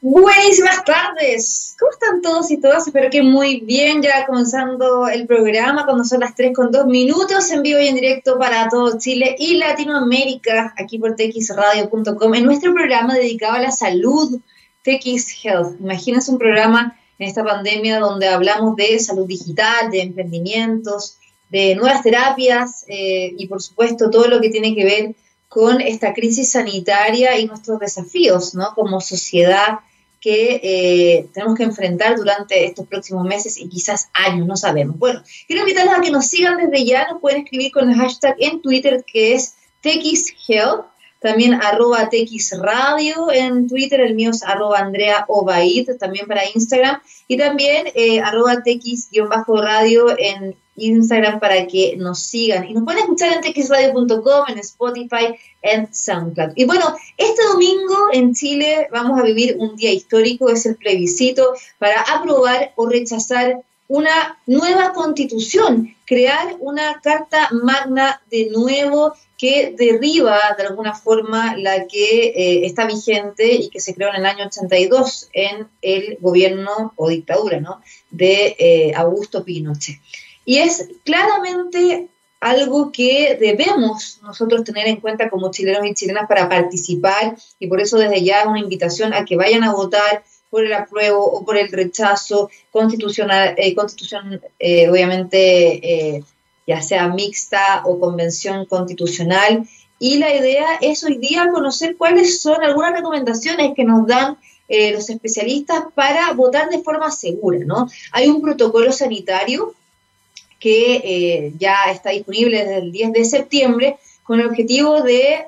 Buenísimas tardes. ¿Cómo están todos y todas? Espero que muy bien, ya comenzando el programa cuando son las 3 con 2 minutos en vivo y en directo para todo Chile y Latinoamérica, aquí por txradio.com, en nuestro programa dedicado a la salud, TX Health. Imagínense un programa en esta pandemia donde hablamos de salud digital, de emprendimientos, de nuevas terapias eh, y por supuesto todo lo que tiene que ver con esta crisis sanitaria y nuestros desafíos, ¿no? Como sociedad que eh, tenemos que enfrentar durante estos próximos meses y quizás años, no sabemos. Bueno, quiero invitarlos a que nos sigan desde ya, nos pueden escribir con el hashtag en Twitter que es TXHealth, también arroba TXRadio en Twitter, el mío es arroba Andrea Obaid, también para Instagram, y también eh, arroba TX-radio en Instagram para que nos sigan. Y nos pueden escuchar en txradio.com, en Spotify, en SoundCloud. Y bueno, este domingo en Chile vamos a vivir un día histórico, es el plebiscito para aprobar o rechazar una nueva constitución, crear una carta magna de nuevo que derriba de alguna forma la que eh, está vigente y que se creó en el año 82 en el gobierno o dictadura ¿no? de eh, Augusto Pinochet. Y es claramente algo que debemos nosotros tener en cuenta como chilenos y chilenas para participar y por eso desde ya una invitación a que vayan a votar por el apruebo o por el rechazo constitucional, eh, constitución eh, obviamente eh, ya sea mixta o convención constitucional. Y la idea es hoy día conocer cuáles son algunas recomendaciones que nos dan los especialistas para votar de forma segura, ¿no? Hay un protocolo sanitario que eh, ya está disponible desde el 10 de septiembre con el objetivo de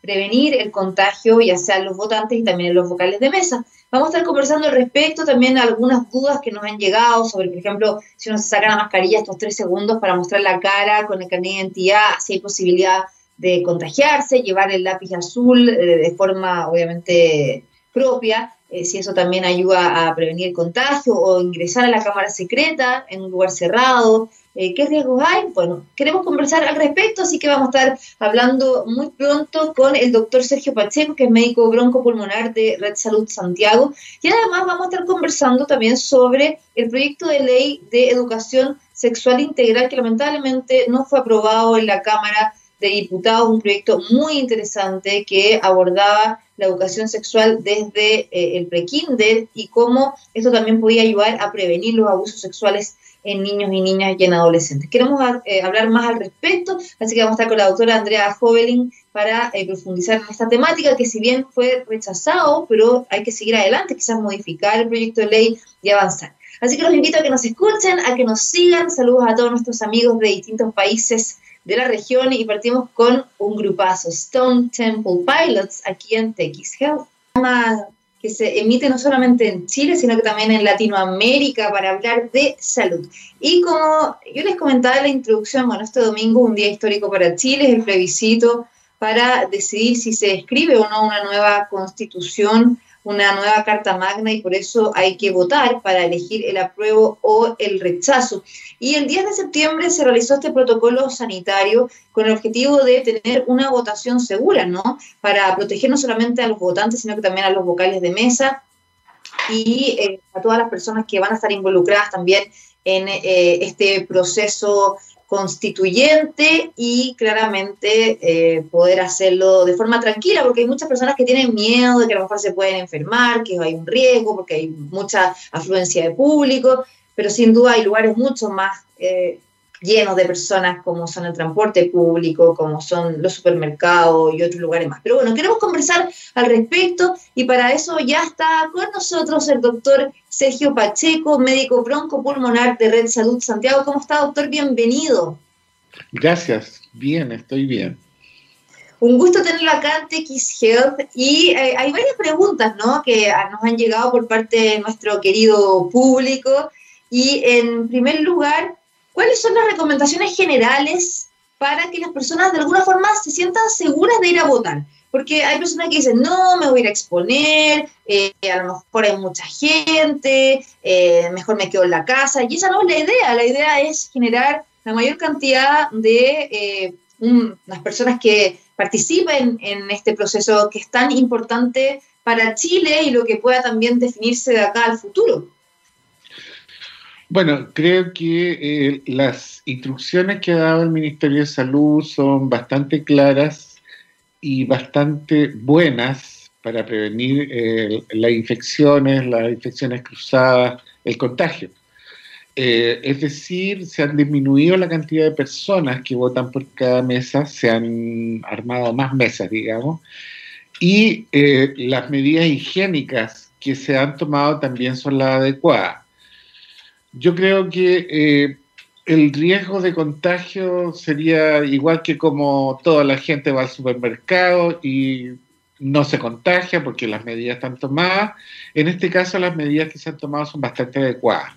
prevenir el contagio, ya sea en los votantes y también en los vocales de mesa. Vamos a estar conversando al respecto, también algunas dudas que nos han llegado sobre, por ejemplo, si uno se saca la mascarilla estos tres segundos para mostrar la cara con el carnet de identidad, si hay posibilidad de contagiarse, llevar el lápiz azul eh, de forma, obviamente, propia, eh, si eso también ayuda a prevenir el contagio o ingresar a la cámara secreta en un lugar cerrado, eh, ¿Qué riesgos hay? Bueno, queremos conversar al respecto, así que vamos a estar hablando muy pronto con el doctor Sergio Pacheco, que es médico broncopulmonar de Red Salud Santiago, y además vamos a estar conversando también sobre el proyecto de ley de educación sexual integral que lamentablemente no fue aprobado en la Cámara de Diputados, un proyecto muy interesante que abordaba la educación sexual desde eh, el prekinder y cómo esto también podía ayudar a prevenir los abusos sexuales en niños y niñas y en adolescentes. Queremos eh, hablar más al respecto, así que vamos a estar con la doctora Andrea Jovelin para eh, profundizar en esta temática, que si bien fue rechazado, pero hay que seguir adelante, quizás modificar el proyecto de ley y avanzar. Así que los invito a que nos escuchen, a que nos sigan. Saludos a todos nuestros amigos de distintos países de la región y partimos con un grupazo, Stone Temple Pilots, aquí en TX Health que se emite no solamente en Chile, sino que también en Latinoamérica para hablar de salud. Y como yo les comentaba en la introducción, bueno, este domingo un día histórico para Chile, es el plebiscito para decidir si se escribe o no una nueva constitución una nueva Carta Magna y por eso hay que votar para elegir el apruebo o el rechazo. Y el 10 de septiembre se realizó este protocolo sanitario con el objetivo de tener una votación segura, ¿no? Para proteger no solamente a los votantes, sino que también a los vocales de mesa y eh, a todas las personas que van a estar involucradas también en eh, este proceso constituyente y claramente eh, poder hacerlo de forma tranquila, porque hay muchas personas que tienen miedo de que a lo mejor se pueden enfermar, que hay un riesgo, porque hay mucha afluencia de público, pero sin duda hay lugares mucho más eh, llenos de personas como son el transporte público, como son los supermercados y otros lugares más. Pero bueno, queremos conversar al respecto y para eso ya está con nosotros el doctor Sergio Pacheco, médico broncopulmonar de Red Salud Santiago. ¿Cómo está, doctor? Bienvenido. Gracias, bien, estoy bien. Un gusto tenerlo acá en TX Health y eh, hay varias preguntas ¿no? que nos han llegado por parte de nuestro querido público y en primer lugar, ¿cuáles son las recomendaciones generales para que las personas de alguna forma se sientan seguras de ir a votar? Porque hay personas que dicen, no, me voy a ir a exponer, eh, a lo mejor hay mucha gente, eh, mejor me quedo en la casa. Y esa no es la idea, la idea es generar la mayor cantidad de eh, las personas que participen en este proceso que es tan importante para Chile y lo que pueda también definirse de acá al futuro? Bueno, creo que las instrucciones que ha dado el Ministerio de Salud son bastante claras y bastante buenas para prevenir eh, las infecciones, las infecciones cruzadas, el contagio. Eh, es decir, se han disminuido la cantidad de personas que votan por cada mesa, se han armado más mesas, digamos, y las medidas higiénicas que se han tomado también son las adecuadas yo creo que eh, el riesgo de contagio sería igual que como toda la gente va al supermercado y no se contagia porque las medidas están tomadas. En este caso, las medidas que se han tomado son bastante adecuadas.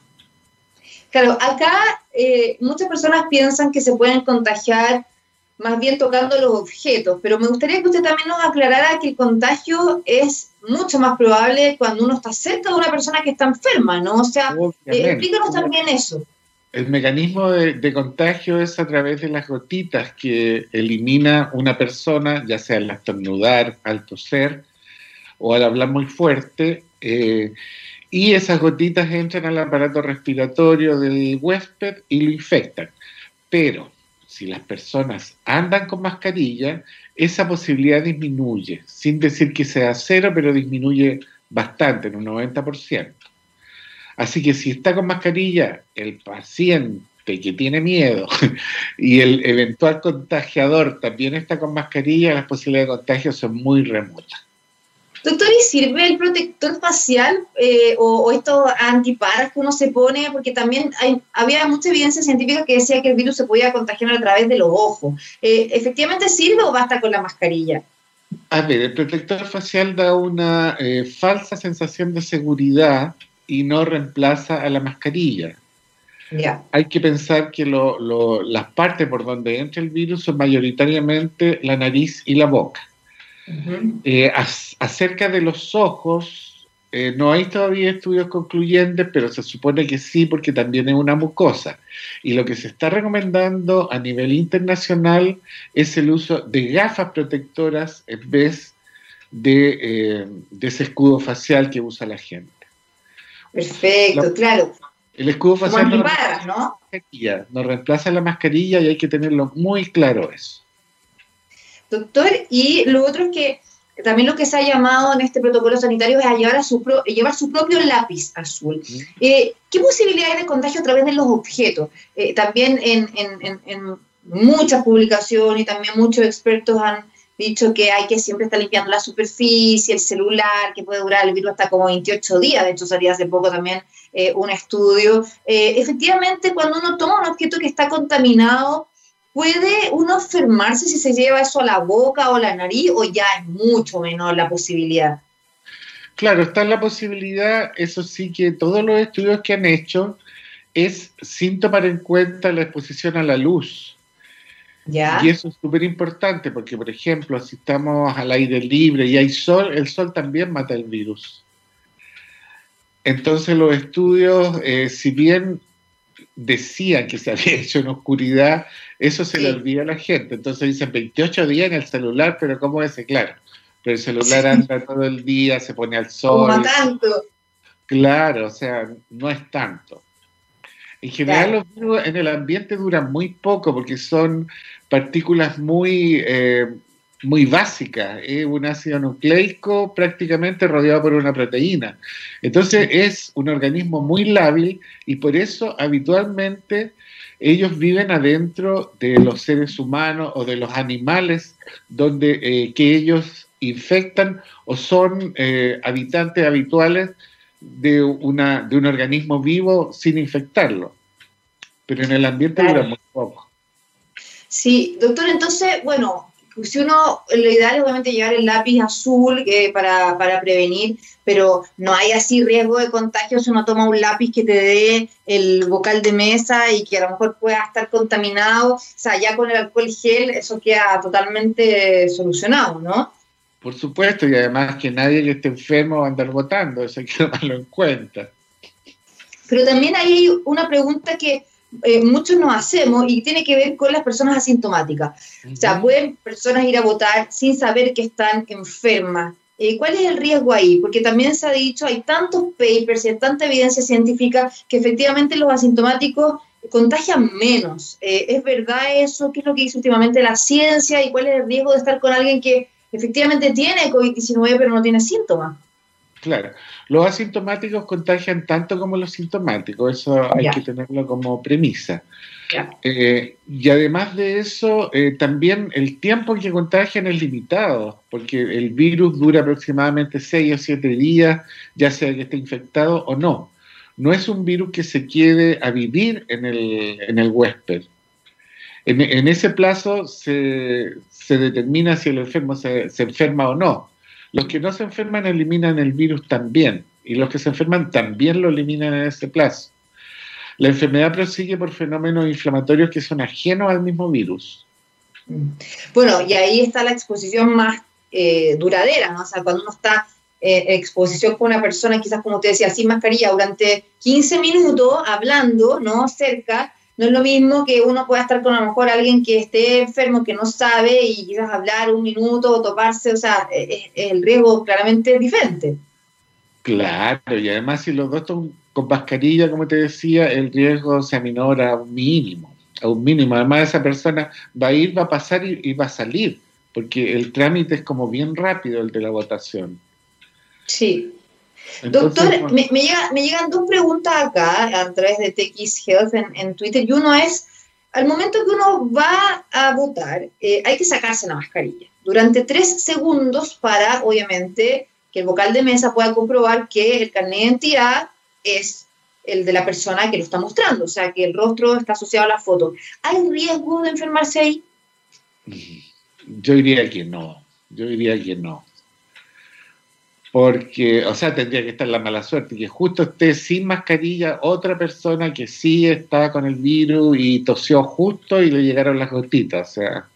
Claro, acá eh, muchas personas piensan que se pueden contagiar más bien tocando los objetos, pero me gustaría que usted también nos aclarara que el contagio es mucho más probable cuando uno está cerca de una persona que está enferma, ¿no? O sea, eh, explícanos también eso. El mecanismo de, contagio es a través de las gotitas que elimina una persona, ya sea al estornudar, al toser o al hablar muy fuerte, eh, y esas gotitas entran al aparato respiratorio del huésped y lo infectan. Pero si las personas andan con mascarilla, esa posibilidad disminuye, sin decir que sea cero, pero disminuye bastante, en un 90%. Así que si está con mascarilla, el paciente que tiene miedo y el eventual contagiador también está con mascarilla, las posibilidades de contagio son muy remotas. Doctor, ¿y sirve el protector facial eh, o, estos antiparas que uno se pone? Porque también había mucha evidencia científica que decía que el virus se podía contagiar a través de los ojos. Eh, ¿Efectivamente sirve o basta con la mascarilla? A ver, el protector facial da una eh, falsa sensación de seguridad y no reemplaza a la mascarilla. Ya. Hay que pensar que las partes por donde entra el virus son mayoritariamente la nariz y la boca. Eh, acerca de los ojos, eh, no hay todavía estudios concluyentes, pero se supone que sí, porque también es una mucosa. Y lo que se está recomendando a nivel internacional es el uso de gafas protectoras en vez de, eh, ese escudo facial que usa la gente. Perfecto, claro. El escudo facial ¿no? no reemplaza la mascarilla y hay que tenerlo muy claro eso doctor. Y lo otro es que también lo que se ha llamado en este protocolo sanitario es a llevar, a su llevar su propio lápiz azul. Eh, ¿Qué posibilidades de contagio a través de los objetos? Eh, también en, muchas publicaciones y también muchos expertos han dicho que hay que siempre estar limpiando la superficie, el celular, que puede durar el virus hasta como 28 días. De hecho, salía hace poco también eh, un estudio. efectivamente, cuando uno toma un objeto que está contaminado, ¿Puede uno enfermarse si se lleva eso a la boca o la nariz o ya es mucho menor la posibilidad? Claro, está la posibilidad, eso sí que todos los estudios que han hecho es sin tomar en cuenta la exposición a la luz. ¿Ya? Y eso es súper importante porque, por ejemplo, si estamos al aire libre y hay sol, el sol también mata el virus. Entonces los estudios, eh, si bien decían que se había hecho en oscuridad, eso se le olvida a la gente. Entonces dicen 28 días en el celular, pero ¿cómo es? Claro, pero el celular anda todo el día, se pone al sol. No tanto. Claro, o sea, no es tanto. En general los virus en el ambiente duran muy poco porque son partículas muy, eh, muy básicas. Es un ácido nucleico prácticamente rodeado por una proteína. Entonces es un organismo muy lábil y por eso habitualmente ellos viven adentro de los seres humanos o de los animales donde eh, que ellos infectan o son eh, habitantes habituales de, una, de un organismo vivo sin infectarlo. Pero en el ambiente dura muy poco. Sí, doctor, entonces, bueno, si uno, lo ideal es obviamente llevar el lápiz azul eh, para, prevenir, pero no hay así riesgo de contagio si uno toma un lápiz que te dé el vocal de mesa y que a lo mejor pueda estar contaminado. O sea, ya con el alcohol gel eso queda totalmente solucionado, ¿no? Por supuesto, y además que nadie que esté enfermo va a andar votando, eso hay que tomarlo en cuenta. Pero también hay una pregunta que eh, muchos nos hacemos y tiene que ver con las personas asintomáticas. O sea, pueden personas ir a votar sin saber que están enfermas. eh, ¿cuál es el riesgo ahí? Porque también se ha dicho, hay tantos papers y hay tanta evidencia científica que efectivamente los asintomáticos contagian menos. Eh, ¿Es verdad eso? ¿Qué es lo que dice últimamente la ciencia? ¿Y cuál es el riesgo de estar con alguien que efectivamente tiene COVID-19 pero no tiene síntomas? Claro, los asintomáticos contagian tanto como los sintomáticos, eso hay que tenerlo como premisa. Eh, y además de eso, eh, también el tiempo en que contagian es limitado, porque el virus dura aproximadamente 6 o 7 días, ya sea que esté infectado o no. No es un virus que se quede a vivir en el, en el huésped. En, ese plazo se, se, determina si el enfermo se, se enferma o no. Los que no se enferman eliminan el virus también, y los que se enferman también lo eliminan en ese plazo. La enfermedad prosigue por fenómenos inflamatorios que son ajenos al mismo virus. Bueno, y ahí está la exposición más eh, duradera, ¿no? O sea, cuando uno está eh, exposición con una persona, quizás como te decía, sin mascarilla, durante 15 minutos hablando, ¿no? Cerca, no es lo mismo que uno pueda estar con a lo mejor alguien que esté enfermo, que no sabe, y quizás hablar un minuto o toparse, o sea, eh, el riesgo claramente es diferente. Claro, y además si los dos son con mascarilla, como te decía, el riesgo se aminora a un mínimo, a un mínimo. Además, esa persona va a ir, va a pasar y, va a salir, porque el trámite es como bien rápido el de la votación. Sí. Doctor, me, llegan dos preguntas acá a través de TX Health en, Twitter, y uno es, al momento que uno va a votar, eh, hay que sacarse la mascarilla durante tres segundos para, obviamente, que el vocal de mesa pueda comprobar que el carnet de identidad es el de la persona que lo está mostrando, o sea, que el rostro está asociado a la foto. ¿Hay riesgo de enfermarse ahí? Yo diría que no, yo diría que no. Porque, o sea, tendría que estar la mala suerte, que justo esté sin mascarilla otra persona que sí está con el virus y tosió justo y le llegaron las gotitas, o sea.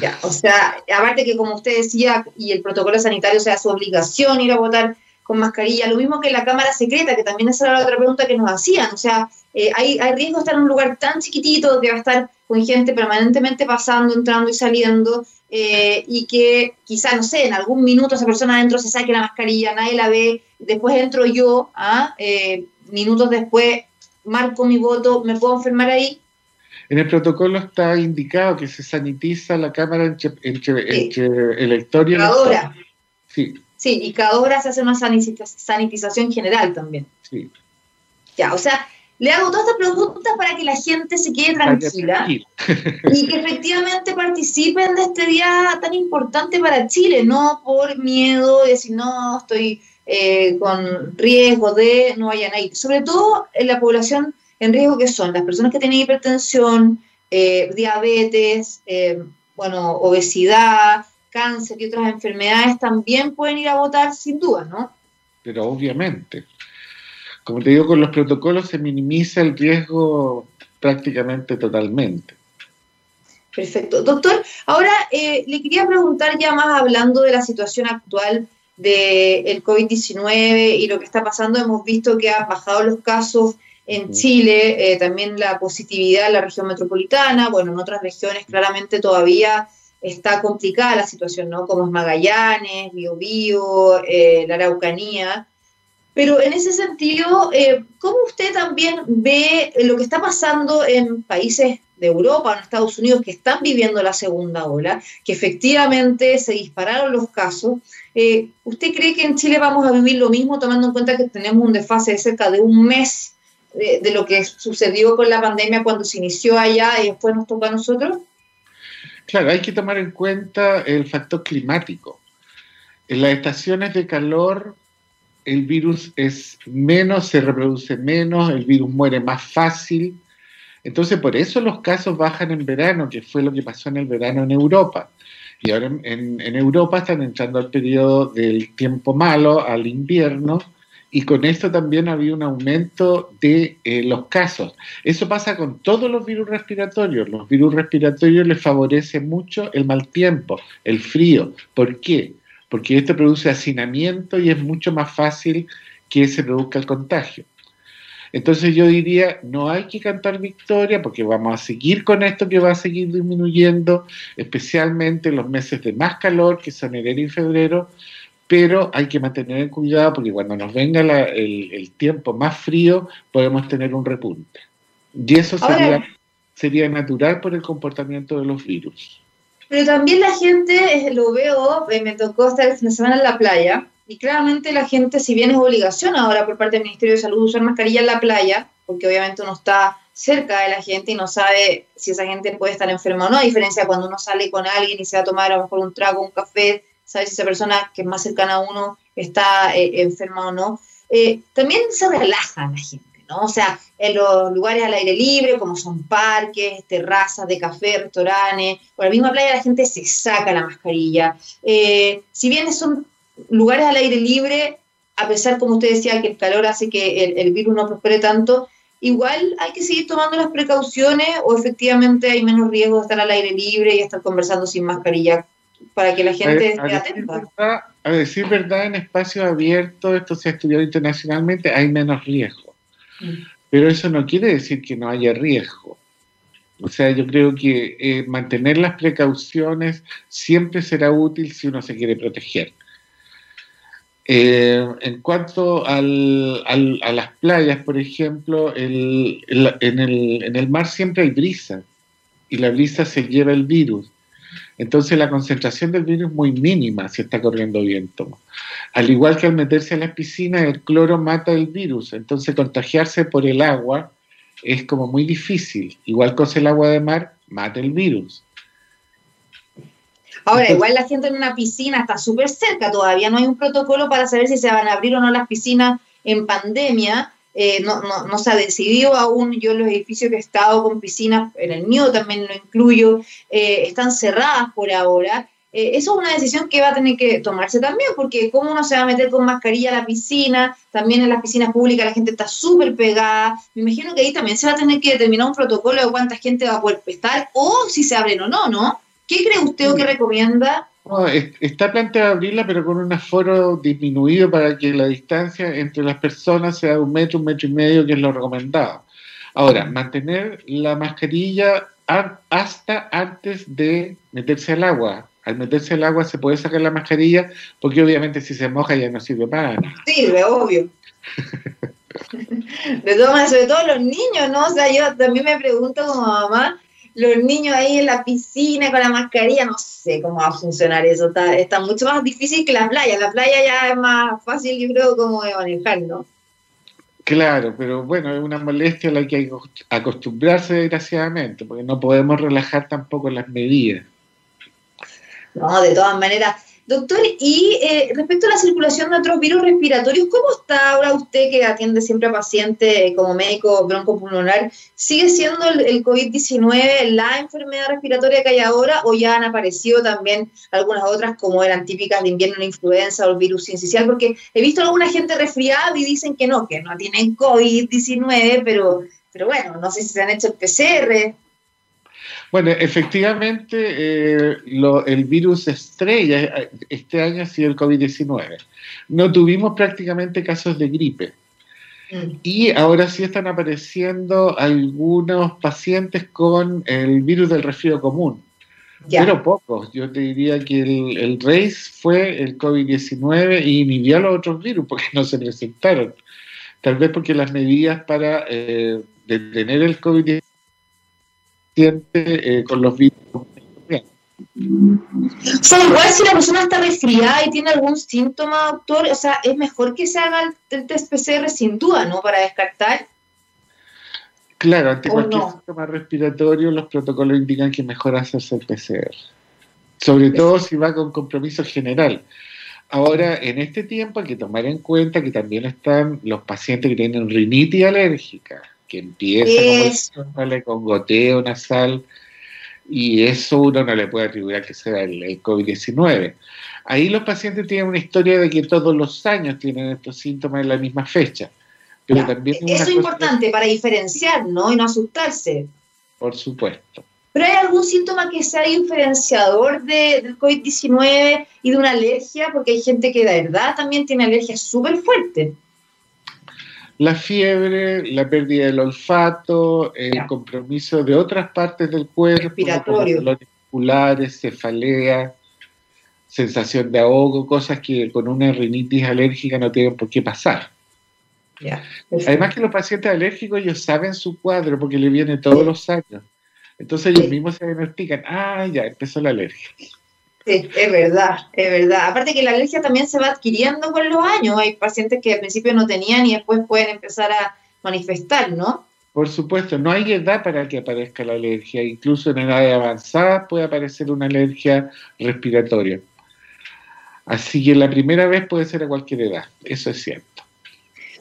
Ya, o sea, aparte que como usted decía, y el protocolo sanitario sea su obligación ir a votar con mascarilla, lo mismo que la cámara secreta, que también esa era la otra pregunta que nos hacían, o sea, eh, hay, hay riesgo de estar en un lugar tan chiquitito que va a estar con gente permanentemente pasando, entrando y saliendo, eh, y que quizá, no sé, en algún minuto esa persona adentro se saque la mascarilla, nadie la ve, después entro yo, ¿ah? eh, minutos después marco mi voto, ¿me puedo enfermar ahí? En el protocolo está indicado que se sanitiza la cámara entre, entre, entre elector y Sí, Sí, y cada hora se hace una sanitización general también. Sí. Ya, o sea, le hago todas estas preguntas para que la gente se quede tranquila y que efectivamente participen de este día tan importante para Chile, no por miedo de decir, no, estoy eh, con riesgo de no vayan a ir. Sobre todo en la población en riesgo que son las personas que tienen hipertensión, eh, diabetes, eh, bueno, obesidad, cáncer y otras enfermedades también pueden ir a votar sin duda, ¿no? Pero obviamente. Como te digo, con los protocolos se minimiza el riesgo prácticamente totalmente. Perfecto. Doctor, ahora eh, le quería preguntar ya más hablando de la situación actual del COVID-19 y lo que está pasando. Hemos visto que han bajado los casos en Chile, eh, también la positividad en la región metropolitana, bueno, en otras regiones claramente todavía está complicada la situación, ¿no? Como es Magallanes, Biobío, eh, la Araucanía. Pero en ese sentido, eh, ¿cómo usted también ve lo que está pasando en países de Europa, en Estados Unidos, que están viviendo la segunda ola, que efectivamente se dispararon los casos? Eh, ¿Usted cree que en Chile vamos a vivir lo mismo, tomando en cuenta que tenemos un desfase de cerca de un mes de, de lo que sucedió con la pandemia cuando se inició allá y después nos toca a nosotros? Claro, hay que tomar en cuenta el factor climático. En las estaciones de calor el virus es menos, se reproduce menos, el virus muere más fácil. Entonces, por eso los casos bajan en verano, que fue lo que pasó en el verano en Europa. Y ahora en, en Europa están entrando al periodo del tiempo malo, al invierno, y con esto también había un aumento de eh, los casos. Eso pasa con todos los virus respiratorios. Los virus respiratorios les favorece mucho el mal tiempo, el frío. ¿Por qué? Porque esto produce hacinamiento y es mucho más fácil que se produzca el contagio. Entonces yo diría, no hay que cantar victoria porque vamos a seguir con esto que va a seguir disminuyendo, especialmente en los meses de más calor, que son enero y febrero, pero hay que mantener cuidado porque cuando nos venga el, tiempo más frío podemos tener un repunte. Y eso sería, sería natural por el comportamiento de los virus. Pero también la gente, eh, lo veo, eh, me tocó estar el fin de semana en la playa, y claramente la gente, si bien es obligación ahora por parte del Ministerio de Salud usar mascarilla en la playa, porque obviamente uno está cerca de la gente y no sabe si esa gente puede estar enferma o no, a diferencia de cuando uno sale con alguien y se va a tomar a lo mejor un trago, un café, sabe si esa persona que es más cercana a uno está eh, enferma o no. también se relaja la gente. ¿no? O sea, en los lugares al aire libre, como son parques, terrazas de café, restaurantes, por la misma playa la gente se saca la mascarilla. Eh, si bien son lugares al aire libre, a pesar, como usted decía, que el calor hace que el, virus no prospere tanto, igual hay que seguir tomando las precauciones o efectivamente hay menos riesgo de estar al aire libre y estar conversando sin mascarilla para que la gente esté atenta. a decir verdad, en espacios abiertos, esto se ha estudiado internacionalmente, hay menos riesgo. Pero eso no quiere decir que no haya riesgo. O sea, yo creo que eh, mantener las precauciones siempre será útil si uno se quiere proteger. Eh, en cuanto al, a las playas, por ejemplo, en, el, en el mar siempre hay brisa y la brisa se lleva el virus. Entonces la concentración del virus es muy mínima si está corriendo viento. Al igual que al meterse en las piscinas, el cloro mata el virus, entonces contagiarse por el agua es como muy difícil. Igual con el agua de mar, mata el virus. Ahora, igual la gente en una piscina está súper cerca, todavía no hay un protocolo para saber si se van a abrir o no las piscinas en pandemia, eh, no, no, no, se ha decidido aún. Yo los edificios que he estado con piscinas, en el mío también lo incluyo, eh, están cerradas por ahora. Eh, eso es una decisión que va a tener que tomarse también, porque cómo uno se va a meter con mascarilla a la piscina, también en las piscinas públicas la gente está súper pegada. Me imagino que ahí también se va a tener que determinar un protocolo de cuánta gente va a poder estar o si se abren o no, ¿no? ¿Qué cree usted o qué recomienda? Está planteado abrirla, pero con un aforo disminuido para que la distancia entre las personas sea de un metro, un metro y medio, que es lo recomendado. Ahora, mantener la mascarilla hasta antes de meterse al agua. Al meterse al agua se puede sacar la mascarilla, porque obviamente si se moja ya no sirve para nada. Sirve, obvio. de todas sobre todo los niños, ¿no? O sea, yo también me pregunto como mamá, los niños ahí en la piscina con la mascarilla, no sé cómo va a funcionar eso, está, mucho más difícil que la playa, la playa ya es más fácil, yo creo, como de manejar, ¿no? Claro, pero bueno, es una molestia a la que hay que acostumbrarse desgraciadamente, porque no podemos relajar tampoco las medidas. No, de todas maneras, Doctor, y eh, respecto a la circulación de otros virus respiratorios, ¿cómo está ahora usted que atiende siempre a pacientes como médico broncopulmonar? ¿Sigue siendo el, COVID-19 la enfermedad respiratoria que hay ahora o ya han aparecido también algunas otras como eran típicas de invierno, la influenza o el virus sincicial? Porque he visto a alguna gente resfriada y dicen que no, que no tienen COVID-19, pero, pero bueno, no sé si se han hecho el PCR. Bueno, efectivamente, eh, el virus estrella este año ha sido el COVID-19. No tuvimos prácticamente casos de gripe. Mm. Y ahora sí están apareciendo algunos pacientes con el virus del resfrío común. Pero pocos. Yo te diría que el, el RACE fue el COVID-19 y inhibió a los otros virus porque no se presentaron. Tal vez porque las medidas para eh, detener el COVID-19 eh, con los virus. O sea, igual si la persona está resfriada y tiene algún síntoma, doctor, o sea, es mejor que se haga el, test PCR sin duda, ¿no? Para descartar. Claro, ante cualquier síntoma respiratorio, los protocolos indican que mejor hacerse el PCR. Sobre todo si va con compromiso general. Ahora, en este tiempo hay que tomar en cuenta que también están los pacientes que tienen rinitis alérgica que empieza con goteo nasal y eso uno no le puede atribuir a que sea el, COVID-19. Ahí los pacientes tienen una historia de que todos los años tienen estos síntomas en la misma fecha. Pero también eso es importante para diferenciar, ¿no? Y no asustarse. Por supuesto. ¿Pero hay algún síntoma que sea diferenciador de, del COVID-19 y de una alergia? Porque hay gente que de verdad también tiene alergia súper fuerte. La fiebre, la pérdida del olfato, el compromiso de otras partes del cuerpo, respiratorio, dolores musculares, cefalea, sensación de ahogo, cosas que con una rinitis alérgica no tienen por qué pasar. Además que los pacientes alérgicos ellos saben su cuadro porque le viene todos los años. Entonces ellos mismos se diagnostican, ah, ya empezó la alergia. Sí, es verdad, es verdad. Aparte que la alergia también se va adquiriendo con los años. Hay pacientes que al principio no tenían y después pueden empezar a manifestar, ¿no? Por supuesto, no hay edad para que aparezca la alergia. Incluso en edad avanzada puede aparecer una alergia respiratoria. Así que la primera vez puede ser a cualquier edad, eso es cierto.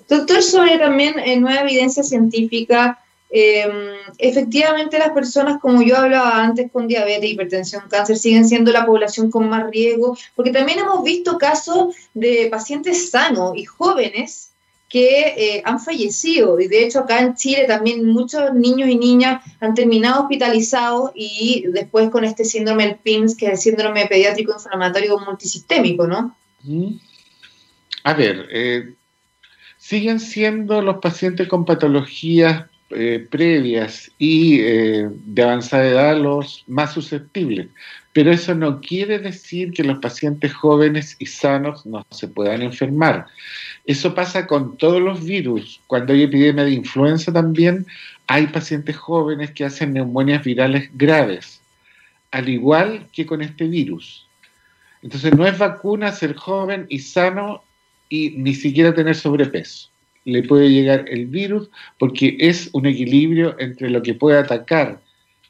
Doctor, sobre también eh, nueva evidencia científica, em, efectivamente las personas, como yo hablaba antes, con diabetes, hipertensión, cáncer, siguen siendo la población con más riesgo, porque también hemos visto casos de pacientes sanos y jóvenes que eh, han fallecido. Y de hecho acá en Chile también muchos niños y niñas han terminado hospitalizados y después con este síndrome del PIMS, que es el síndrome pediátrico inflamatorio multisistémico, ¿no? A ver, eh, siguen siendo los pacientes con patologías eh, previas y de avanzada edad los más susceptibles. Pero eso no quiere decir que los pacientes jóvenes y sanos no se puedan enfermar. Eso pasa con todos los virus. Cuando hay epidemia de influenza también hay pacientes jóvenes que hacen neumonias virales graves, al igual que con este virus. Entonces no es vacuna ser joven y sano y ni siquiera tener sobrepeso. Le puede llegar el virus porque es un equilibrio entre lo que puede atacar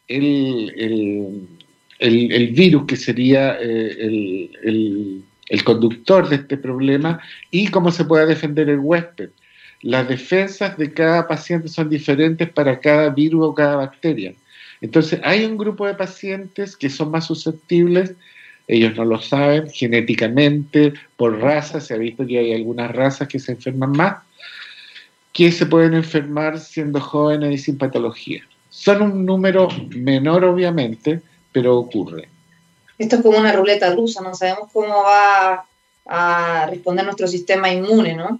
el, virus, que sería eh, el el conductor de este problema y cómo se puede defender el huésped. Las defensas de cada paciente son diferentes para cada virus o cada bacteria. Entonces, hay un grupo de pacientes que son más susceptibles, ellos no lo saben, genéticamente, por raza, se ha visto que hay algunas razas que se enferman más, que se pueden enfermar siendo jóvenes y sin patología. Son un número menor, obviamente, pero ocurre esto es como una ruleta rusa, no sabemos cómo va a responder nuestro sistema inmune, ¿no?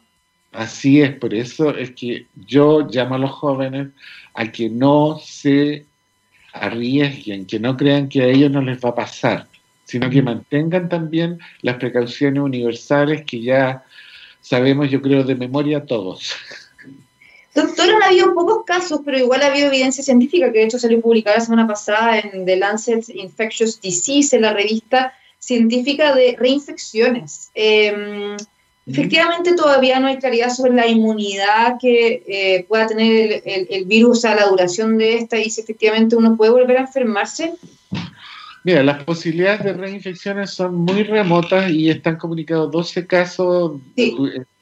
Así es, por eso es que yo llamo a los jóvenes a que no se arriesguen, que no crean que a ellos no les va a pasar, sino que mantengan también las precauciones universales que ya sabemos, yo creo, de memoria todos. Doctor, han habido pocos casos, pero igual ha habido evidencia científica que de hecho salió publicada la semana pasada en The Lancet Infectious Disease, en la revista científica de reinfecciones. Em, efectivamente, todavía no hay claridad sobre la inmunidad que eh, pueda tener el, el, virus a la duración de esta y si efectivamente uno puede volver a enfermarse. Mira, las posibilidades de reinfecciones son muy remotas y están comunicados 12 casos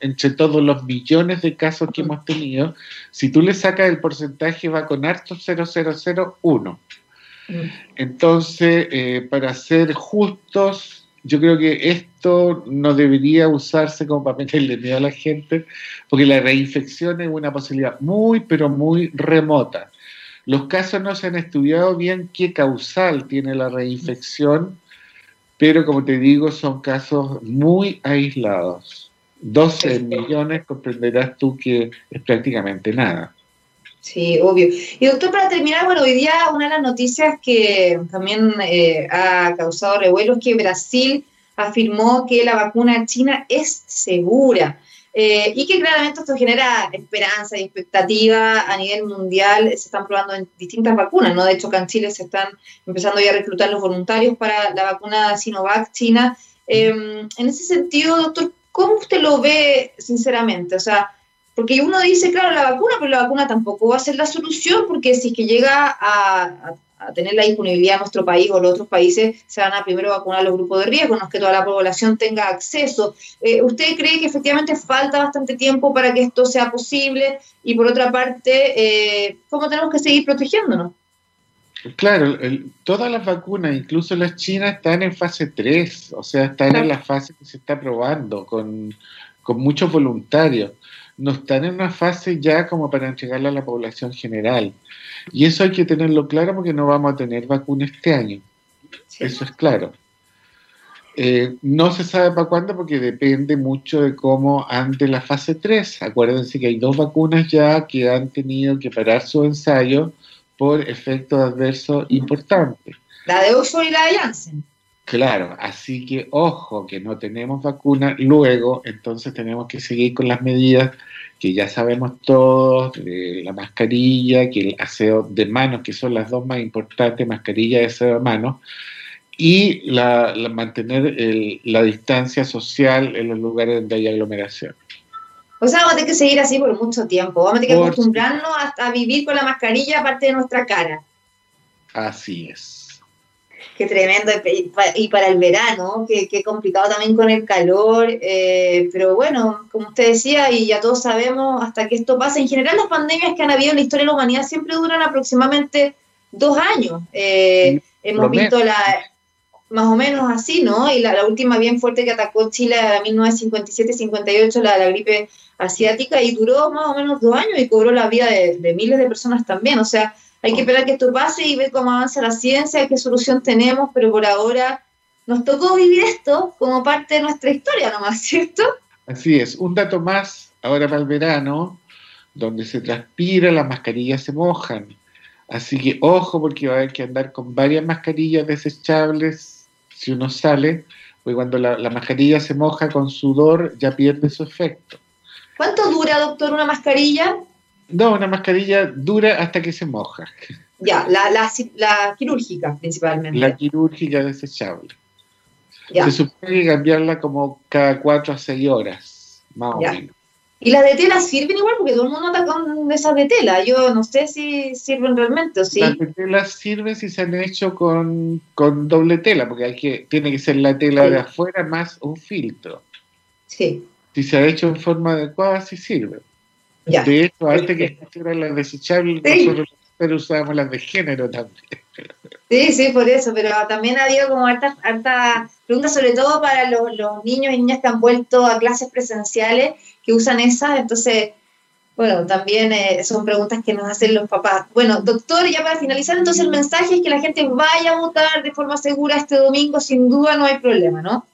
entre todos los millones de casos que hemos tenido. Si tú le sacas el porcentaje, va con harto 0,001. Mm. Entonces, eh, para ser justos, yo creo que esto no debería usarse como para meterle miedo a la gente, porque la reinfección es una posibilidad muy, pero muy remota. Los casos no se han estudiado bien qué causal tiene la reinfección, pero como te digo, son casos muy aislados. 12 millones, comprenderás tú que es prácticamente nada. Sí, obvio. Y doctor, para terminar, bueno, hoy día una de las noticias que también eh, ha causado revuelo es que Brasil afirmó que la vacuna china es segura. Eh, y que claramente esto genera esperanza y expectativa a nivel mundial. Se están probando en distintas vacunas, ¿no? De hecho, acá en Chile se están empezando ya a reclutar los voluntarios para la vacuna Sinovac china. Em, en ese sentido, doctor, ¿cómo usted lo ve sinceramente? O sea, porque uno dice, claro, la vacuna, pero la vacuna tampoco va a ser la solución, porque si es que llega a a tener la disponibilidad en nuestro país o los otros países, se van a primero vacunar los grupos de riesgo, no es que toda la población tenga acceso. Eh, ¿Usted cree que efectivamente falta bastante tiempo para que esto sea posible? Y por otra parte, eh, ¿cómo tenemos que seguir protegiéndonos? Claro, todas las vacunas, incluso las chinas, están en fase 3, o sea, están en la fase que se está probando con, con muchos voluntarios. No están en una fase ya como para entregarla a la población general. Y eso hay que tenerlo claro porque no vamos a tener vacuna este año. Eso es claro. Eh, no se sabe para cuándo porque depende mucho de cómo ande la fase 3. Acuérdense que hay dos vacunas ya que han tenido que parar su ensayo por efectos adversos importantes. La de Oxford y la de Janssen. Claro, así que ojo, que no tenemos vacuna, luego entonces tenemos que seguir con las medidas que ya sabemos todos, de la mascarilla, que el aseo de manos, que son las dos más importantes, mascarilla y aseo de manos, y la, mantener la distancia social en los lugares donde hay aglomeración. O sea, vamos a tener que seguir así por mucho tiempo, vamos a tener que acostumbrarnos a vivir con la mascarilla aparte de nuestra cara. Así es. Qué tremendo. Y para el verano, qué, complicado también con el calor. Eh, pero bueno, como usted decía, y ya todos sabemos, hasta que esto pase, en general las pandemias que han habido en la historia de la humanidad siempre duran aproximadamente dos años. Eh, hemos visto la, más o menos así, ¿no? Y la, última bien fuerte que atacó Chile en 1957-58, la, la gripe asiática, y duró más o menos dos años y cobró la vida de, de miles de personas también. O sea, hay que esperar que esto pase y ver cómo avanza la ciencia, qué solución tenemos, pero por ahora nos tocó vivir esto como parte de nuestra historia nomás, ¿cierto? Así es. Un dato más, ahora para el verano, donde se transpira, las mascarillas se mojan. Así que ojo porque va a haber que andar con varias mascarillas desechables si uno sale, porque cuando la, la mascarilla se moja con sudor ya pierde su efecto. ¿Cuánto dura, doctor, una mascarilla? No, una mascarilla dura hasta que se moja. Ya, la, la, quirúrgica principalmente. La quirúrgica desechable. Se supone que cambiarla como cada cuatro a seis horas, más o menos. ¿Y las de tela sirven igual? Porque todo el mundo anda con esas de tela. Yo no sé si sirven realmente o sí. Las de tela sirven si se han hecho con, doble tela, porque hay que, tiene que ser la tela de afuera más un filtro. Sí. Si se ha hecho en forma adecuada, sí sirve. De hecho, antes que existieran las desechables, nosotros usábamos las de género también. Sí, sí, por eso, pero también ha habido como hartas harta preguntas, sobre todo para los, niños y niñas que han vuelto a clases presenciales, que usan esas, entonces, bueno, también eh, son preguntas que nos hacen los papás. Bueno, doctor, ya para finalizar, entonces el mensaje es que la gente vaya a votar de forma segura este domingo, sin duda no hay problema, ¿no?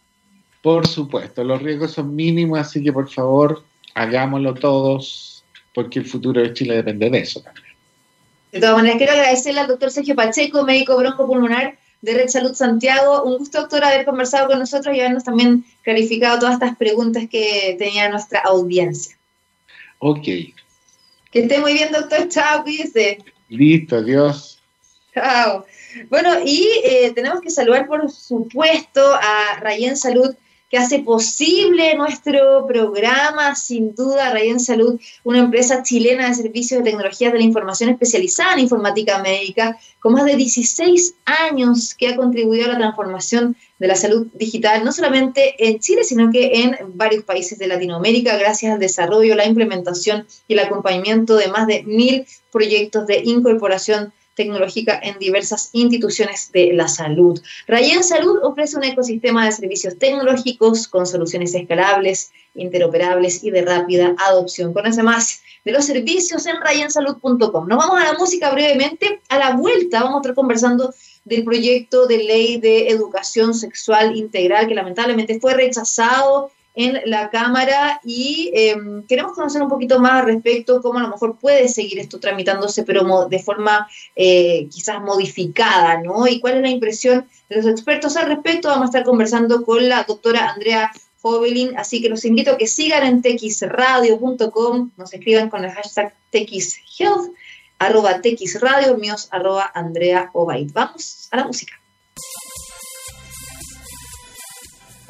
Por supuesto, los riesgos son mínimos, así que por favor, hagámoslo todos porque el futuro de Chile depende de eso también. De todas maneras, quiero agradecerle al doctor Sergio Pacheco, médico broncopulmonar de Red Salud Santiago. Un gusto, doctor, haber conversado con nosotros y habernos también clarificado todas estas preguntas que tenía nuestra audiencia. Ok. Que esté muy bien, doctor. Chao, cuídese. Listo, adiós. Chao. Bueno, y eh, tenemos que saludar, por supuesto, a Rayen Salud que hace posible nuestro programa, sin duda, Rayen Salud, una empresa chilena de servicios de tecnologías de la información especializada en informática médica, con más de 16 años que ha contribuido a la transformación de la salud digital, no solamente en Chile, sino que en varios países de Latinoamérica, gracias al desarrollo, la implementación y el acompañamiento de más de mil proyectos de incorporación tecnológica en diversas instituciones de la salud. Rayen Salud ofrece un ecosistema de servicios tecnológicos con soluciones escalables, interoperables y de rápida adopción. Conoce más de los servicios en rayensalud.com. Nos vamos a la música brevemente. A la vuelta vamos a estar conversando del proyecto de ley de educación sexual integral que lamentablemente fue rechazado en la Cámara y em, queremos conocer un poquito más al respecto, cómo a lo mejor puede seguir esto tramitándose, pero de forma eh, quizás modificada, ¿no? Y cuál es la impresión de los expertos al respecto. Vamos a estar conversando con la doctora Andrea Jovelin, así que los invito a que sigan en texradio.com, nos escriban con el hashtag texhealth, arroba texradio, míos, arroba Andrea Obaid. Vamos a la música.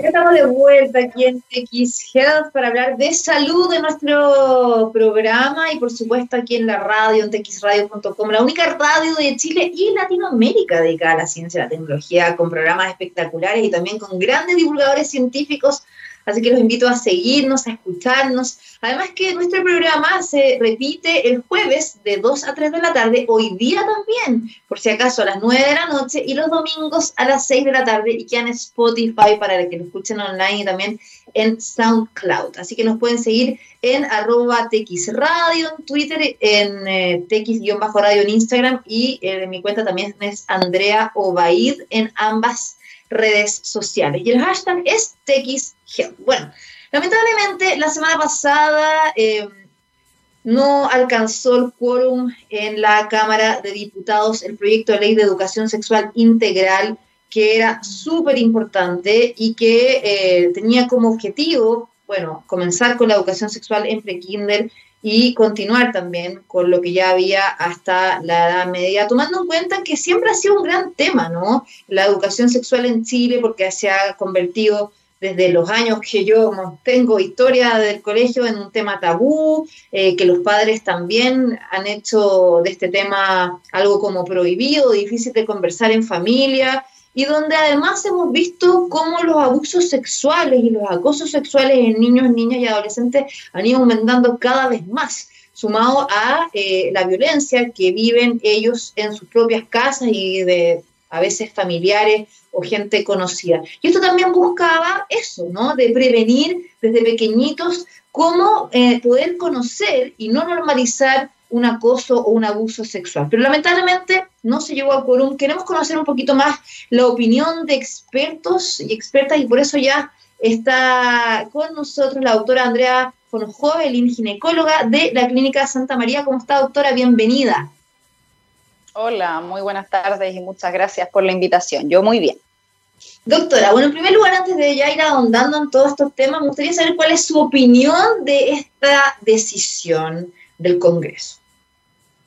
Estamos de vuelta aquí en X Health para hablar de salud de nuestro programa y por supuesto aquí en la radio, en txradio.com, la única radio de Chile y Latinoamérica dedicada a la ciencia y la tecnología, con programas espectaculares y también con grandes divulgadores científicos Así que los invito a seguirnos, a escucharnos. Además que nuestro programa se repite el jueves de 2 a 3 de la tarde, hoy día también, por si acaso a las 9 de la noche y los domingos a las 6 de la tarde y que en Spotify para que lo escuchen online y también en SoundCloud. Así que nos pueden seguir en arroba Radio en Twitter, en eh, tx-radio en Instagram y eh, mi cuenta también es Andrea Obaid en ambas redes sociales. Y el hashtag es TXHealth. Bueno, lamentablemente la semana pasada eh, no alcanzó el quórum en la Cámara de Diputados el proyecto de ley de educación sexual integral que era súper importante y que eh, tenía como objetivo, bueno, comenzar con la educación sexual en prekinder y continuar también con lo que ya había hasta la edad media, tomando en cuenta que siempre ha sido un gran tema, ¿no? La educación sexual en Chile, porque se ha convertido desde los años que yo tengo historia del colegio en un tema tabú, eh, que los padres también han hecho de este tema algo como prohibido, difícil de conversar en familia, y donde además hemos visto cómo los abusos sexuales y los acosos sexuales en niños, niñas y adolescentes han ido aumentando cada vez más, sumado a eh, la violencia que viven ellos en sus propias casas y de a veces familiares o gente conocida. Y esto también buscaba eso, ¿no? De prevenir desde pequeñitos cómo eh, poder conocer y no normalizar un acoso o un abuso sexual. Pero lamentablemente no se llegó a quórum. Queremos conocer un poquito más la opinión de expertos y expertas y por eso ya está con nosotros la doctora Andrea Fonojovelin, ginecóloga de la Clínica Santa María. ¿Cómo está, doctora? Bienvenida. Hola, muy buenas tardes y muchas gracias por la invitación. Yo muy bien. Doctora, bueno, en primer lugar, antes de ya ir ahondando en todos estos temas, me gustaría saber cuál es su opinión de esta decisión del Congreso.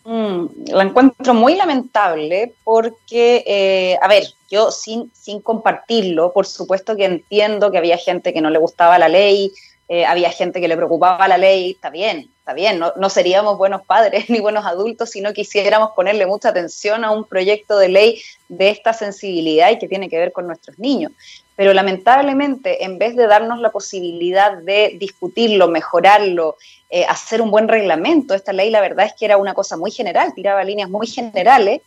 Mm, la encuentro muy lamentable porque, eh, a ver, yo sin, sin compartirlo, por supuesto que entiendo que había gente que no le gustaba la ley, eh, había gente que le preocupaba la ley, está bien, está bien, no, no, seríamos buenos padres ni buenos adultos si no quisiéramos ponerle mucha atención a un proyecto de ley de esta sensibilidad y que tiene que ver con nuestros niños. Pero lamentablemente, en vez de darnos la posibilidad de discutirlo, mejorarlo, eh, hacer un buen reglamento. Esta ley, la verdad es que era una cosa muy general, tiraba líneas muy generales.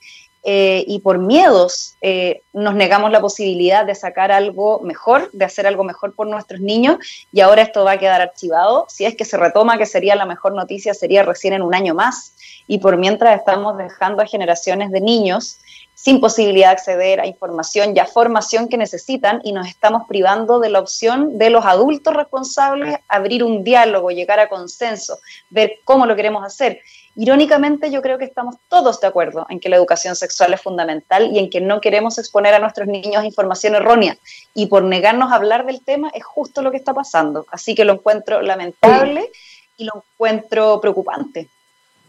Eh, y por miedos eh, nos negamos la posibilidad de sacar algo mejor, de hacer algo mejor por nuestros niños y ahora esto va a quedar archivado. Si es que se retoma, que sería la mejor noticia, sería recién en un año más y por mientras estamos dejando a generaciones de niños sin posibilidad de acceder a información y a formación que necesitan y nos estamos privando de la opción de los adultos responsables abrir un diálogo, llegar a consenso, ver cómo lo queremos hacer. Irónicamente, yo creo que estamos todos de acuerdo en que la educación sexual es fundamental y en que no queremos exponer a nuestros niños a información errónea. Y por negarnos a hablar del tema es justo lo que está pasando. Así que lo encuentro lamentable y lo encuentro preocupante.